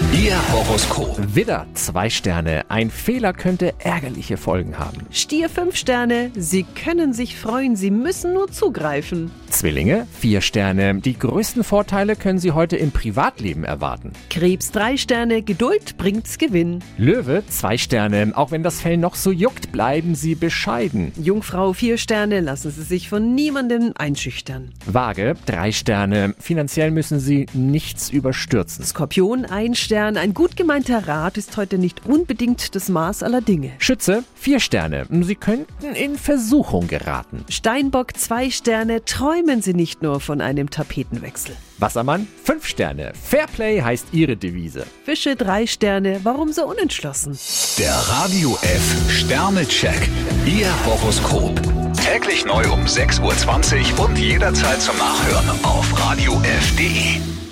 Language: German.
Ihr Horoskop. Widder, zwei Sterne. Ein Fehler könnte ärgerliche Folgen haben. Stier 5 Sterne, Sie können sich freuen, Sie müssen nur zugreifen. Zwillinge, vier Sterne. Die größten Vorteile können Sie heute im Privatleben erwarten. Krebs 3 Sterne, Geduld bringt's Gewinn. Löwe, zwei Sterne. Auch wenn das Fell noch so juckt, bleiben Sie bescheiden. Jungfrau 4 Sterne, lassen Sie sich von niemandem einschüchtern. Waage, drei Sterne. Finanziell müssen Sie nichts überstürzen. Skorpion 1 Stern, ein gut gemeinter Rat ist heute nicht unbedingt das Maß aller Dinge. Schütze, vier Sterne. Sie könnten in Versuchung geraten. Steinbock 2 Sterne, träumen Sie nicht nur von einem Tapetenwechsel. Wassermann, fünf Sterne. Fairplay heißt Ihre Devise. Fische 3 Sterne, warum so unentschlossen? Der Radio F Sternecheck. Ihr Horoskop. Täglich neu um 6.20 Uhr und jederzeit zum Nachhören auf Radio radiof.de.